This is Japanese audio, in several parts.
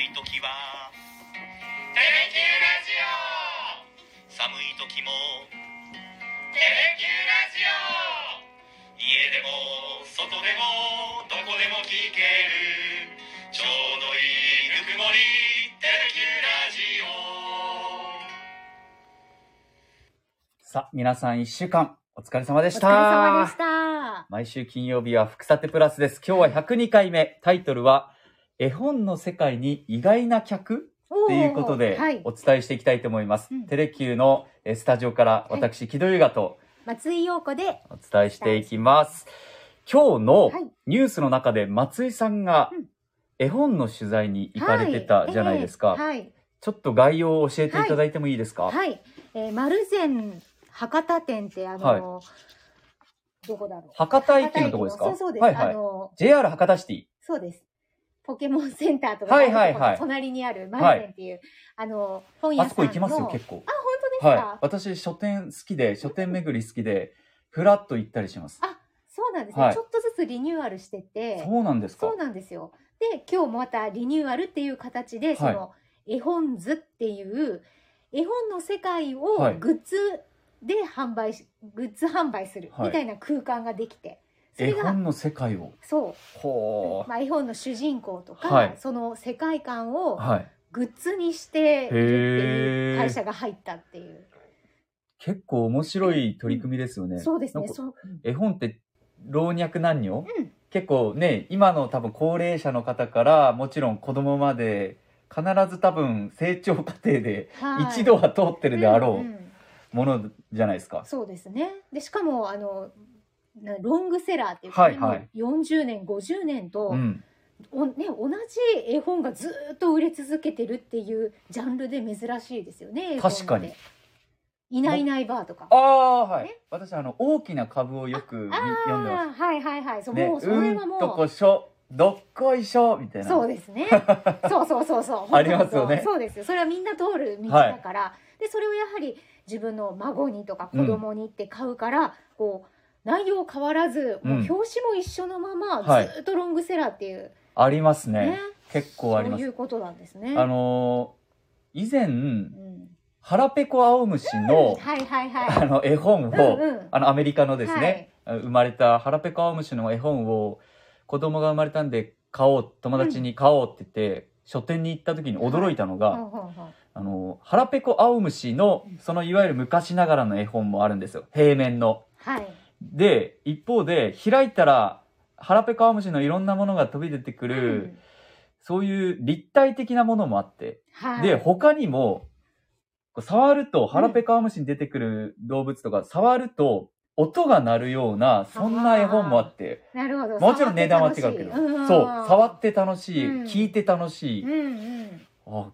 い時は「テレキューラジオ」寒い時も「テレキューラジオ」家でも外でもどこでも聞けるちょうどいいぬくもり「テレキューラジオ」さあ、皆さん一週間お疲れ様でお疲した。れ様でした。毎週金曜日は福さてプラスです。今日は102回目。タイトルは、絵本の世界に意外な客ということではいお伝えしていきたいと思います。うんテレキューのえースタジオから私、木戸優雅と松井陽子で、お伝えしていきます。今日のはいニュースの中で松井さんがうん絵本の取材に行かれてたじゃないですか。はい。はい。ちょっと概要を教えていただいてもいいですか、はい。えー、丸善博多店って、あの、どこだろう。博多駅のとこですか？そうそうです。はいはい。あの、JR 博多シティ。そうです。ポケモンセンターとか隣にある丸善っていう、あの、本屋あさんの。そこ行きますよ、結構。あ、本当ですか、はい。私、書店好きで、書店巡り好きで、ふらっと行ったりします。あ、そうなんですね、はいちょっとずつリニューアルしてて。そうなんですか？そうなんですよ。で、今日もまたリニューアルっていう形で、その、絵本図っていう、絵本の世界をはいグッズで販売し、グッズ販売するはいみたいな空間ができて、そ絵本、の世界を。そほう、まあ、絵本の主人公とか、はいその世界観う。をはい。グッズにしているっていへーう会社が入ったっていう。結構面白い取り組みですよね。そうですね。なんかそう。絵本って老若男女、うん結構ね今の多分高齢者の方からもちろん子供まで必ず多分成長過程ではい一度は通ってるであろんんうものじゃないですか。そうですね。で、しかも、あの、なロングセラーっていうか、はいはいもう40年、50年と、うん。おね、同じ絵本がずーっと売れ続けてるっていうジャンルで珍しいですよね。確かに。いないいないばーとか。ああはいね。私あの大きな株をよくみ読んでまあーはいはいはい。そう、す。ね、もうそれはうんともこしょどっこいしょみたいな。う、そうですね。そうそうそうそう。ありますよねそうですよ。それはみんな通る道だから。で、それをやはり自分の孫にとか子供にって買うから、こう、内容変わらず、もううん表紙も一緒のまま、はいずーっとロングセラーっていう、ありますね。ね。結構あります。そういうことなんですね。あのー以前うん、腹ペコ青虫の、はいはいはい。あの絵本を、うんうんあのアメリカのですね、生まれた腹ペコ青虫の絵本を子供が生まれたんで買おう友達に買おうって言って、書店に行った時に驚いたのが、ほんほんほんあの腹ペコ青虫のそのいわゆる昔ながらの絵本もあるんですよ平面の。はい。で一方で開いたら腹ペコ青虫のいろんなものが飛び出てくる、そういう立体的なものもあって、はい、で他にも触ると腹ペコ青虫に出てくる動物とか、触ると音が鳴るようなそんな絵本もあって。なるほど。もちろん値段は違うけど、そう。触って楽しい、うん。聞いて楽しい、うんうん。あ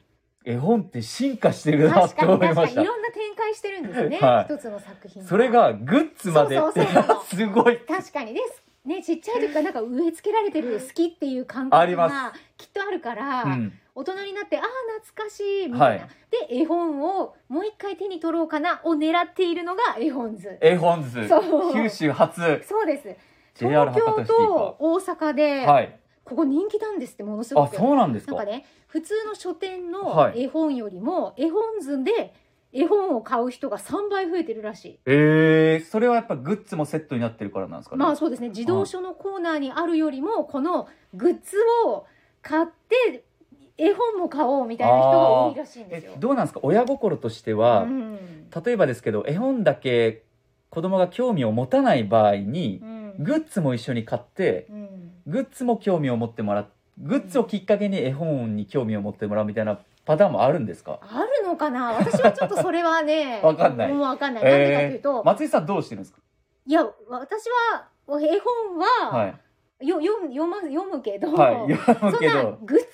絵本って進化してるなって思いました。いろんな展開してるんですね。はい。一つの作品。それがグッズまで。ってそうそうそう。すごい。確かに。です。ね、ちっちゃい時からなんか植え付けられてる好きっていう感覚がきっとあるから、うん。大人になってああ懐かしいみたいな、はい。で絵本をもう一回手に取ろうかなを狙っているのが絵本図。絵本図。そう。九州初。そうです。東京と大阪で、かはい。ここ人気なんですってものすごあくそうなんですか。なんかね普通の書店のはい。絵本よりも、絵本図で絵本を買う人が3倍増えてるらしい。えー、それはやっぱグッズもセットになってるからなんですかね？まあそうですね。児童書のコーナーにあるよりもこのグッズを買って絵本も買おうみたいな人が多いらしいんですよ。え。どうなんですか？親心としては、うん。例えばですけど絵本だけ子供が興味を持たない場合にう、ん。グッズも一緒に買ってうん。グッズも興味を持ってもらう。グッズをきっかけに絵本に興味を持ってもらうみたいなパターンもあるんですか？あるのかな？私はちょっとそれはね わかんない。もうわかんない。なんでかというと、松井さんどうしてるんですか？いや私は絵本は、はい。よ読む読ま読むけど、はい読むそんなけどグッズを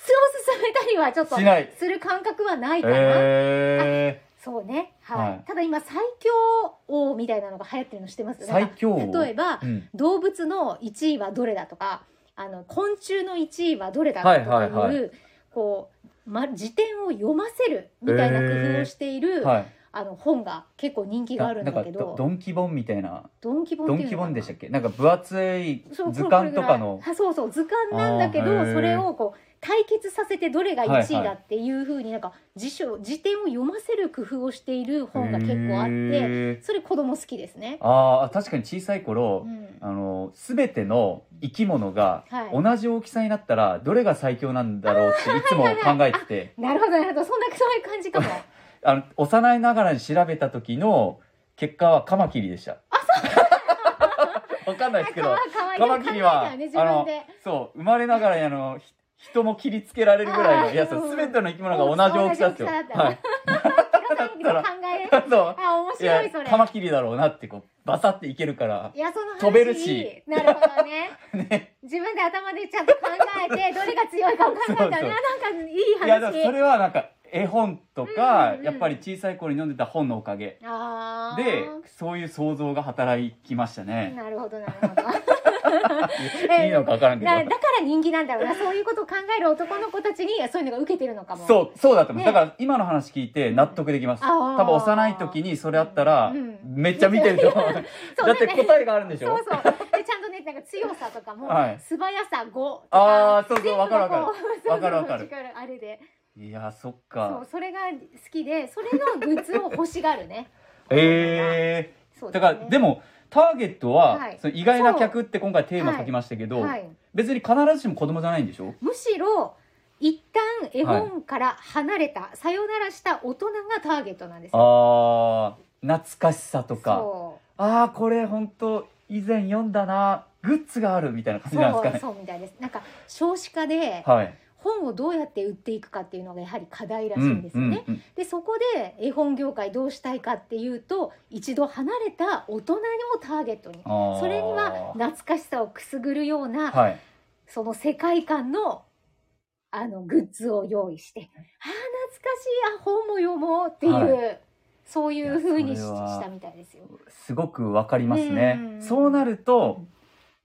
勧めたりはちょっとしない。する感覚はないかな。えそうね、はい。はい。ただ今最強王みたいなのが流行ってるの知ってます？ー、最強王。例えば、うん、動物の1位はどれだとかあの昆虫の1位はどれだとかいう、はいはいはこう、ま、辞典を読ませるみたいな工夫をしている、はい。あの本が結構人気があるんだけど。ドドンキ本みたいな。ドンキ本ドンキ本でしたっけ？なんか分厚い図鑑とかの。そうそう図鑑なんだけど、それをこう対決させてどれが1位だっていうふうになんか辞書辞典を読ませる工夫をしている本が結構あってそれ子供好きですね。ああ確かに小さい頃、うん。あの全ての生き物がはい。同じ大きさになったらどれが最強なんだろうってい。つも考えてて。なるほどなるほど。そんなそういう感じかも。あの幼いながらに調べた時の結果はカマキリでした。わかんないですけど。カマキリは考えたよね自分で。そう生まれながらにあのひ人も切りつけられるぐらいのいやそううん全ての生き物が同じ大きさですよ。はい。だ考えそうあ面白いそれ。カマキリだろうなってこうバサっていけるからいやその話飛べるしなるほどね。ね。自分で頭でちゃんと考えてどれが強いかを考えたらなんかいい話。いやでもそれはなんか絵本とか、やっぱり小さい頃に読んでた本のおかげでそういう想像が働きましたね。なるほどなるほど。いいのか分からんけど。だだから人気なんだろうなそういうことを考える男の子たちにそういうのが受けてるのかも。そう、そうだと思う。ねだから今の話聞いて納得できます。あー多分幼い時にそれあったらうん、めっちゃ見てると思う。そうだ ってね答えがあるんでしょ？そうそうでちゃんとねなんか強さとかも、はい素早さ5とかあーそうそう全部わかるわかるこうそうそうわかるわかる力あれでいや、そっそうか。それが好きでそれのグッズを欲しがるね えー。そうすねだから、でも、ターゲットは、はいその意外な客って今回テーマ書きましたけど、はい、別に必ずしも子供じゃないんでしょ？むしろ一旦絵本から離れた、さよならした大人がターゲットなんですよ。あー、懐かしさとか。あー、これ本当以前読んだな、グッズがあるみたいな感じなんですかね。そうそうみたいですなんか少子化ではい。本をどうやって売っていくかっていうのがやはり課題らしいんですよね。うんうんでそこで絵本業界どうしたいかっていうと一度離れた大人をターゲットにそれには懐かしさをくすぐるような、はい。その世界観のあのグッズを用意してあー懐かしいあ本も読もうっていう、はそういう風にしたみたいですよ。すごくわかりますねう。んそうなると、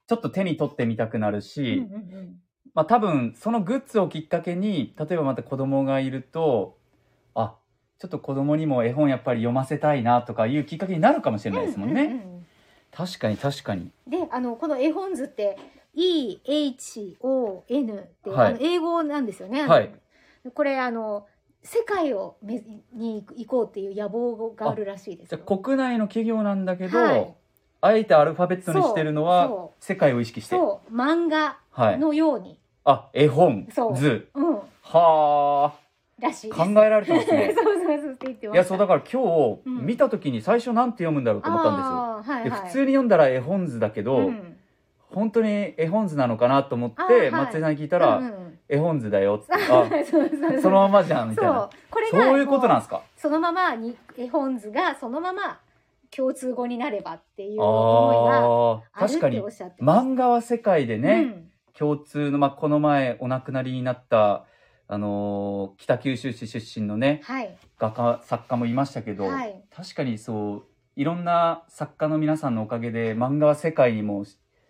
ちょっと手に取ってみたくなるうんし、うんうんまあ多分そのグッズをきっかけに、例えばまた子供がいると、あ、ちょっと子供にも絵本やっぱり読ませたいなとかいうきっかけになるかもしれないですもんね。うううん確かに確かに。であのこの絵本図って EHON って、はいあの英語なんですよね。はいこれあの世界をめに行こうっていう野望があるらしいです国内の企業なんだけど、はいあえてアルファベットにしてるのはそ世界を意識して。そう漫画はい。のように、あ、絵本、そう図。うん、はあ、らしいです。考えられてますね。そうそうそうって言ってまいや、した。そうだから今日うん見た時に最初なんて読むんだろうと思ったんですよ。あーはいではい、普通に読んだら絵本図だけど、うん本当に絵本図なのかなと思って、あーはい松井さんに聞いたら、うんうん絵本図だよって。あ、そうそうそうそのままじゃん、みたいそうな。これがそういうことなんもですか？うそのままに絵本図がそのまま共通語になればっていう思いがああ、あるって確かにおっしゃってま漫画は世界ですね、共通の、まあ、この前お亡くなりになった、あのー北九州市出身のね、うん、はい。画家、作家もいましたけど、はい。確かにそう、いろんな作家の皆さんのおかげで漫画は世界にも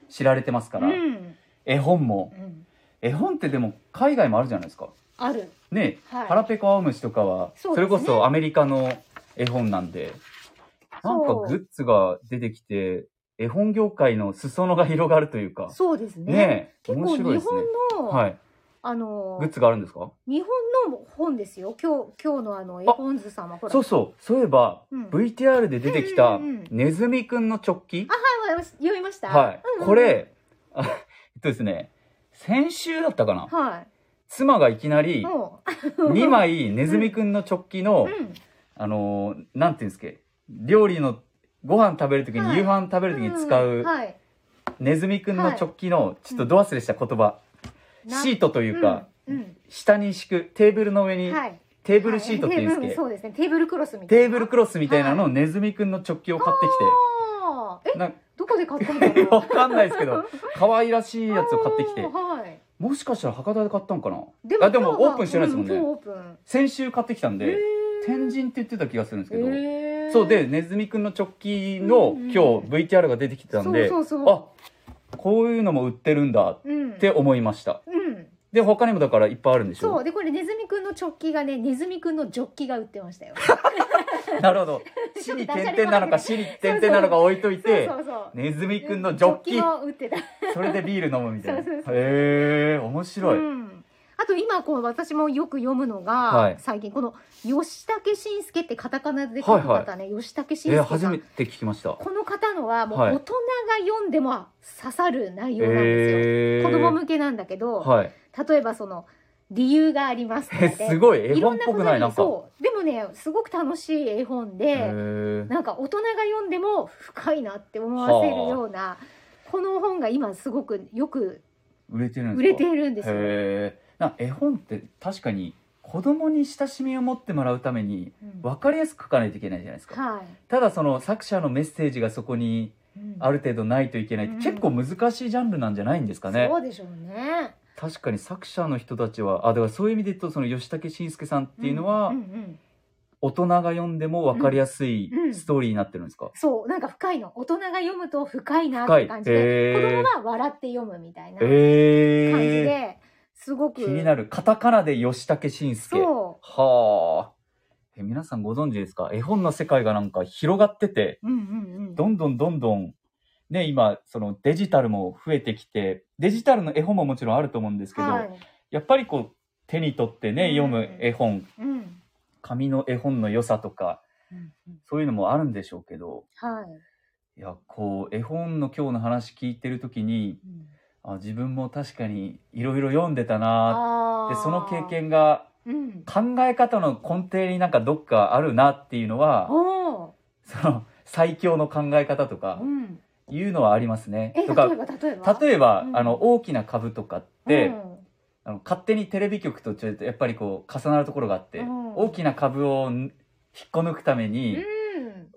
知られてますから、うん。絵本も。うん、絵本ってでも海外もあるじゃないですか。ある。ね、はい。腹ペコ青虫とかは、そ,、ね。れこそアメリカの絵本なんで、なんかグッズが出てきて、絵本業界の裾野が広がるというか、そうですね。ねえ、結構日本。の、はい。あのグッズがあるんですか？日本の本ですよ。今日今日のあの絵本図さんはほら。そうそう。そういえば、うん。VTR で出てきたネズミくんの直帰、はい読みました。はい、うんうんこれ、あえっとですね、先週だったかな？はい。妻がいきなりも2枚ネズミくんの直帰の、う、うん、あのーなんていうんですか、料理のご飯食べるときに、はい。夕飯食べるときに使う、はい、ネズミくんの直帰の、ちょっとド忘れした言葉、なシートというか、うん。うん。下に敷く、テーブルの上に、はい、テーブルシートっていうんですけど、はい。そうですね。テーブルクロスみたいな。テーブルクロスみたいなのをはネズミくんの直帰を買ってきあー。えて、などこで買ったんだろうわかんないですけど、可愛らしいやつを買ってきて。あー、はい。もしかしたら博多で買ったんかな？であでも今日はオープンしてないですもんね。う今日オープン。先週買ってきたんへで、ー。天神って言ってた気がするんですけど、へーそうで、ネズミくんの直帰のうんうん今日 VTR が出てきてたんで、そうそうそう。あ、こういうのも売ってるんだっうん。て思いました。うん。で、他にもだからいっぱいあるんでしょ？そう。でこれネズミくんの直帰がねネズミくんのジョッキが売ってましたよ。なるほど。死に点々なのか死に点々なのか置いといてそ、うそうそうネズミくんのジョッキ、も売ってた。それでビール飲むみたいな。へえ、面白い。うん、あと今こう私もよく読むのが、はい。最近この吉武慎介ってカタカナで書く方ね、吉武慎えー介さん。初めて聞きました。この方のはもうはい。大人が読んでも刺さる内容なんですよ、えー。子供向けなんだけど、はい。例えばその理由がありますとかえですごい。絵いろ本っんなことにぽくない？なんか。そう。でもねすごく楽しい絵本で、へー。なんか大人が読んでも深いなって思わせるようなこの本が今すごくよく売れてるんですか？売れているんですよ。絵本って確かに子供に親しみを持ってもらうためにうん。分かりやすく書かないといけないじゃないですか。はい。ただその作者のメッセージがそこにうん。ある程度ないといけないって結構難しいジャンルなんじゃないんですかね。そうでしょうね。確かに作者の人たちはあだからそういう意味で言うとその吉武慎介さんっていうのはんんうん大人が読んでも分かりやすいうんうんストーリーになってるんですか、そうなんか深いの。大人が読むと深いなって感じで、へー。子供は笑って読むみたいな感じえー、ですごく。気になるカタカナで吉武慎介。そはあ。え皆さんご存知ですか？絵本の世界がなんか広がってて。う、うんうんうん、どんどんどんどん。ね今そのデジタルも増えてきて。デジタルの絵本ももちろんあると思うんですけど、はい、やっぱりこう手に取ってね、うん。読む絵本。うん。紙の絵本の良さとかうんうん、そういうのもあるんでしょうけど。はい、いやこう絵本の今日の話聞いてる時にうん、あ自分も確かにいろいろ読んでたなでその経、験がうん、考え方の根底になんかどっかあるなっていうのはその最強の考え方とかうん、いうのはありますね。え例えとかば例えば？例えば、うん。あの大きな株とかって、うん。あの勝手にテレビ局とちょっとやっぱりこう重なるところがあって、うん。大きな株をん引っこ抜くために、うん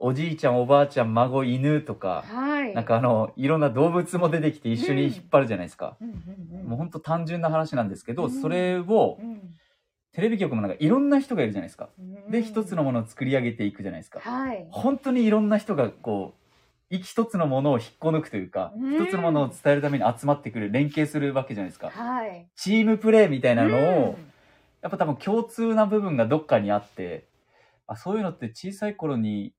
おじいちゃんおばあちゃん孫犬とか、はい。なんかあのいろんな動物も出てきて一緒に引っ張るじゃないですか。うんうんうん。もうほんと単純な話なんですけど、うん。それをうん。テレビ局もなんかいろんな人がいるじゃないですか。うん。で一つのものを作り上げていくじゃないですか。はい。本当にいろんな人がこう一一つのものを引っこ抜くというか、うん。一つのものを伝えるために集まってくる連携するわけじゃないですか。はい。チームプレーみたいなのを、うん。やっぱ多分共通な部分がどっかにあってあそういうのって小さい頃に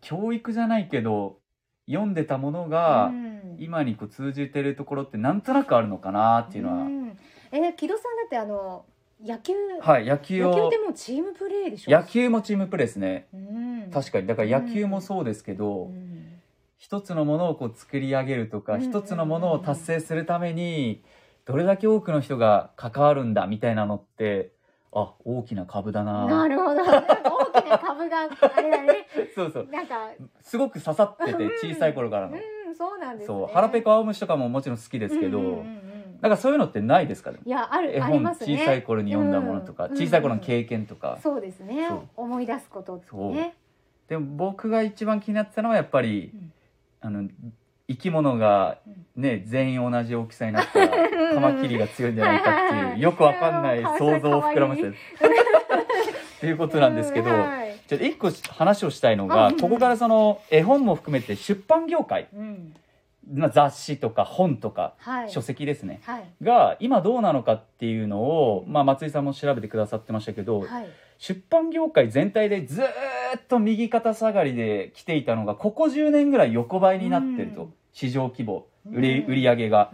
教育じゃないけど読んでたものが、うん。今にこう通じてるところってなんとなくあるのかなっていうのは、ん。え木戸さんだってあの野球、はい野球を野球ってもうチームプレーでしょ？野球もチームプレーですね。うん。確かに。だから野球もそうですけど、うん。一つのものをこう作り上げるとか、うん。一つのものを達成するためにどれだけ多くの人が関わるんだみたいなのってあ大きな株だな。なるほど。な株があれだね。そうそう。なんか。すごく刺さってて小さい頃からの、うんそうなんですね。そう。腹ペコ青虫とかももちろん好きですけど、うんうんうんうん。なんかそういうのってないですかねいやある絵本ありますね。小さい頃に読んだものとか、うん。小さい頃の経験とか、そうですね。思い出すことってね。でも僕が一番気になってたのはやっぱり、うん。あの生き物がね全員同じ大きさになったらカマキリが強いんじゃないかっていうよくわかんない 想像を膨らませてっていうことなんですけどはい。ちょっと一個話をしたいのがここからその絵本も含めて出版業界、うん。まあ、雑誌とか本とかはい。書籍ですね。はい。が今どうなのかっていうのを、まあ、松井さんも調べてくださってましたけどはい。出版業界全体でずーっと右肩下がりで来ていたのがここ10年ぐらい横ばいになってると、うん。市場規模売り上げが。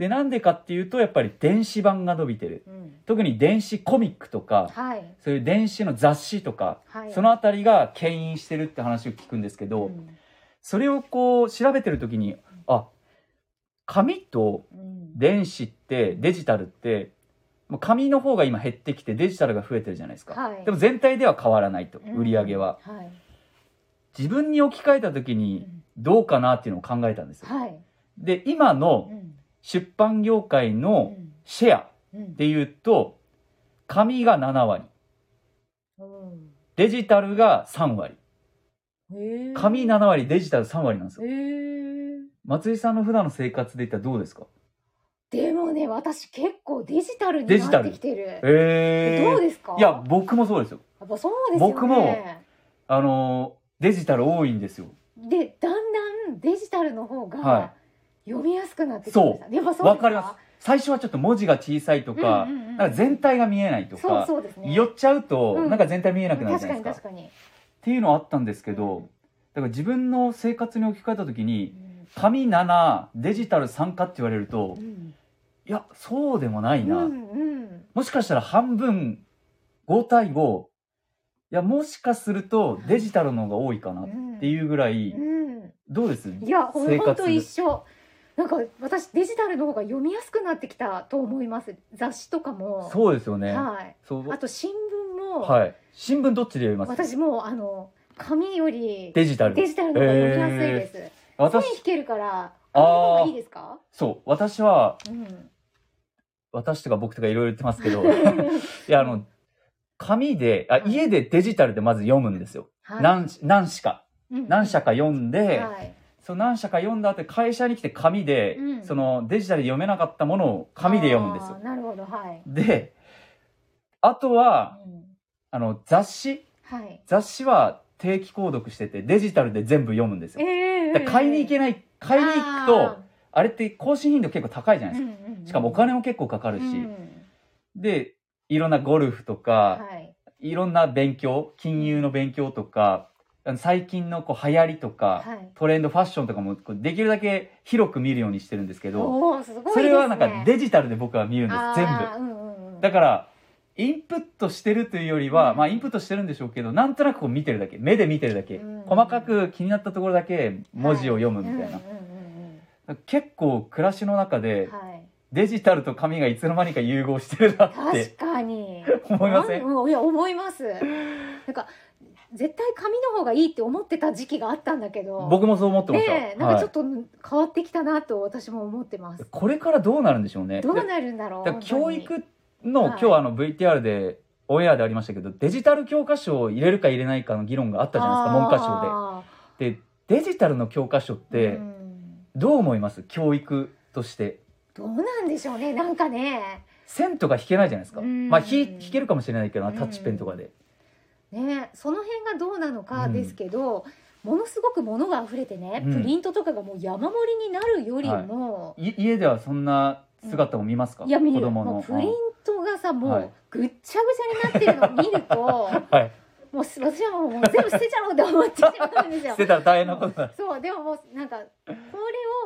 でなんでかっていうとやっぱり電子版が伸びてる。うん。特に電子コミックとかはい。そういう電子の雑誌とかはい。そのあたりが牽引してるって話を聞くんですけど、うん。それをこう調べてる時にあ紙とうん。電子ってデジタルって紙の方が今減ってきてデジタルが増えてるじゃないですか、はい。でも全体では変わらないとうん。売り上げは、はい。自分に置き換えた時にどうかなっていうのを考えたんですよ。はい。で今のうん出版業界のシェアうんでいうと紙が7割。うんデジタルが3割。紙7割デジタル3割なんですよ。松井さんの普段の生活で言ったらどうですか？でもね私結構デジタルになってきてる。えー、どうですか？いや僕もそうですよ。やっぱそうですよね。僕もあのーデジタル多いんですよ。でだんだんデジタルの方はが読みやすくなってきました、やっぱそうわかります。最初はちょっと文字が小さいとか,、うんうんうんなんか全体が見えないとかそうそうですね。寄っちゃうと、うん。なんか全体見えなくなるじゃないですか。かに、っていうのはあったんですけど、うん。だから自分の生活に置き換えた時にうん。紙7デジタル3かって言われるとうん。いやそうでもないな、うんうん。もしかしたら半分5対5いやもしかするとデジタルの方が多いかなっていうぐらい、うん。どうです？いやほん生活ほんと一緒なんか私デジタルの方が読みやすくなってきたと思います。雑誌とかも。そうですよね、はい。あと新聞も、はい。新聞どっちで読みます？私もうあの紙よりデジタル。デジタルの方が読みやすいです、線私引けるから紙の方がいいですか？そう。私はうん。私とか僕とかいろいろ言ってますけど いやあの紙であはい家でデジタルでまず読むんですよ、はい。何何しか。うん。何社か読んで、はいその何社か読んだ後会社に来て紙で、うん。そのデジタルで読めなかったものを紙で読むんですよ。なるほどはい、であとはうん。あの雑誌？はい。雑誌は定期購読しててデジタルで全部読むんですよ、えだから買いに行けない買いに行くとあれって更新頻度結構高いじゃないですか、しかもお金も結構かかるし、でいろんなゴルフとか、はい。い、ろんな勉強金融の勉強とか最近のこう流行りとか、はい。トレンドファッションとかもできるだけ広く見るようにしてるんですけどね。それはなんかデジタルで僕は見るんです全部。部、うんうんうん、だからインプットしてるというよりは、うん。まあインプットしてるんでしょうけどなんとなくこう見てるだけ目で見てるだけ、うん。細かく気になったところだけ文字を読むみたいな、はいうんうん結構暮らしの中うんでうんはい。デジタルと紙がいつの間にか融合してるなっ確てかに思いませんいや思いますなんか絶対紙の方がいいって思ってた時期があったんだけど。僕もそう思ってました、ねえなんかちょっはいと変わってきたなと私も思ってます、これからどうなるんでしょうね。どうなるんだろう教育の、はい。今日あの VTR でオンエアでありましたけどデジタル教科書を入れるか入れないかの議論があったじゃないですか文科省で。でデジタルの教科書っでてどう思います？教育として。どうなんでしょうねなんかね。線とか引けないじゃないですか、うん。まあ引引けるかもしれないけどなタッチペンとかで、ねその辺がどうなのかですけど、ものすごく物が溢れてね、うん。プリントとかがもう山盛りになるよりも、い。家ではそんな姿を見ますか、いや見る。子供の。もうプリントがさもはい。うぐっちゃぐちゃになってるのを見るとはい。もうす私はもう全部捨てちゃおうって思ってしまうんですよ。捨。てたら大変なことだそうでももうなんかこれ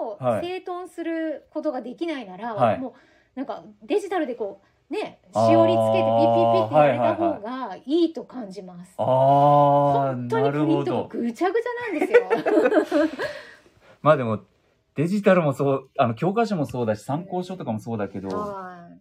をはい。整頓することができないなら、はい。もうなんかデジタルでこうねしおりつけてピッピッピッってやれた方がいいと感じます。ああ本当になるほプリントがどぐちゃぐちゃなんですよ。まあでもデジタルもそうあの教科書もそうだし参考書とかもそうだけど、はい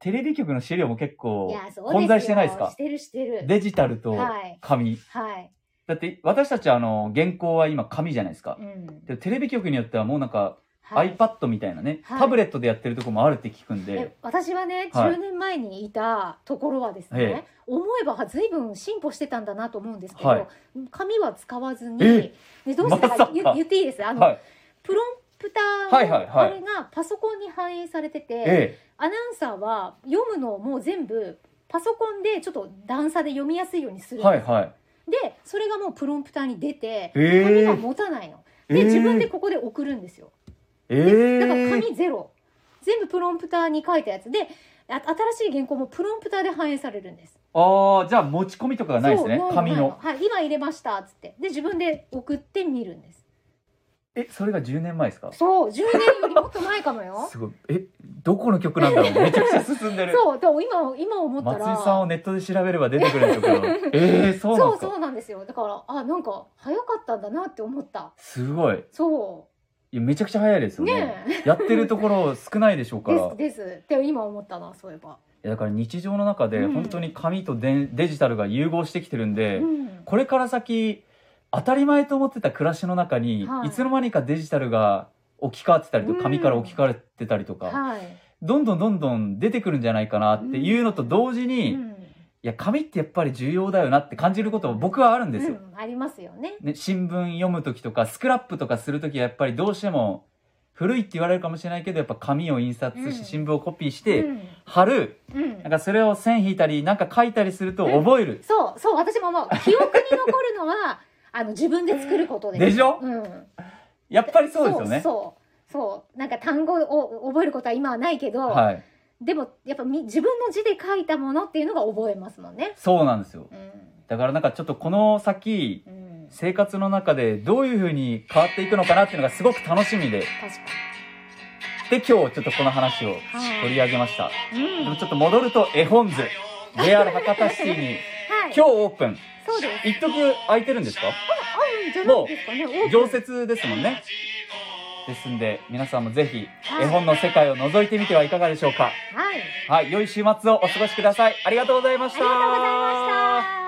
テレビ局の資料も結い構混在してないですか？してるしてる。デジタルとはい紙、はい。だって私たちあの原稿は今紙じゃないですか、うん。でテレビ局によってはもうなんか、はい。iPad みたいなね、はい。タブレットでやってるとこもあるって聞くんで。え私はねはい。10年前にいたところはですね、え思えば随分進歩してたんだなと思うんですけど、はい。紙は使わずにえでどうしてかまさか。言言っていいですあの、はい。プロンプターはいはいはい。あれがパソコンに反映されてて、えアナウンサーは読むのをもう全部パソコンでちょっと段差で読みやすいようにすえるんです、はいはい。でそれがもうプロンプターに出てえ。紙がえ持たないの、えで自分でここで送るんですよええだから紙ゼロ。全部プロンプターに書いたやつ。であ新しい原稿もプロンプターで反映されるんです。ああじゃあ持ち込みとかがないですね。紙の。はい今入れましたっつって。で自分で送って見るんです。えそれが10年前ですか？そう10年よりもっと前かもよ。すごい。えどこの曲なんだろう？めちゃくちゃ進んでる。そうでも今今思ったら。松井さんをネットで調べれば出てくるんでしょうけどええそうなんですかそうそうなんですよ。だからあなんか早かったんだなって思った。すごい。そいやめちゃくちゃ早いですよね。ねやってるところ少ないでしょうかうら。ですです。って今思ったなそういえば、いやだから日常の中でうん。本当に紙とデデジタルが融合してきてるんで、うん。これから先当たり前と思ってた暮らしの中に、はい。い、つの間にかデジタルが置き換わってたりとうん。か紙から置き換わってたりとか、はい、どんどんどんどん出てくるんじゃないかなっていうのと同時に、いうんや紙ってやっぱり重要だよなって感じることも僕はあるんですよ。うん、ありますよね。ね、新聞読む時とかスクラップとかする時はやっぱりどうしても古いって言われるかもしれないけどやっぱ紙を印刷して、うん。新聞をコピーして、うん。貼る。うん。なんかそれを線引いたりなんか書いたりすると覚える、そうそう私も思う。記憶に残るのは あの自分で作ることです。でしょ？うん、やっぱりそうですよね。そうそうそう。なんか単語を覚えることは今はないけど、はい、でもやっぱみ自分の字で書いたものっていうのが覚えますもんね。そうなんですよ。うん。だからなんかちょっとこの先うん、生活の中でどういう風に変わっていくのかなっていうのがすごく楽しみで。っ確かてで今日ちょっとこの話をはい取り上げました。うんでもちょっと戻ると絵本図。JR 博多シティにはい。今日オープン。そうです。一時空いてるんですか？あるんじゃないですかね。常設ですもんねですんで皆さんもぜひはい。絵本の世界を覗いてみてはいかがでしょうか。はい。はい良い週末をお過ごしください。ありがとうございました。ありがとうございました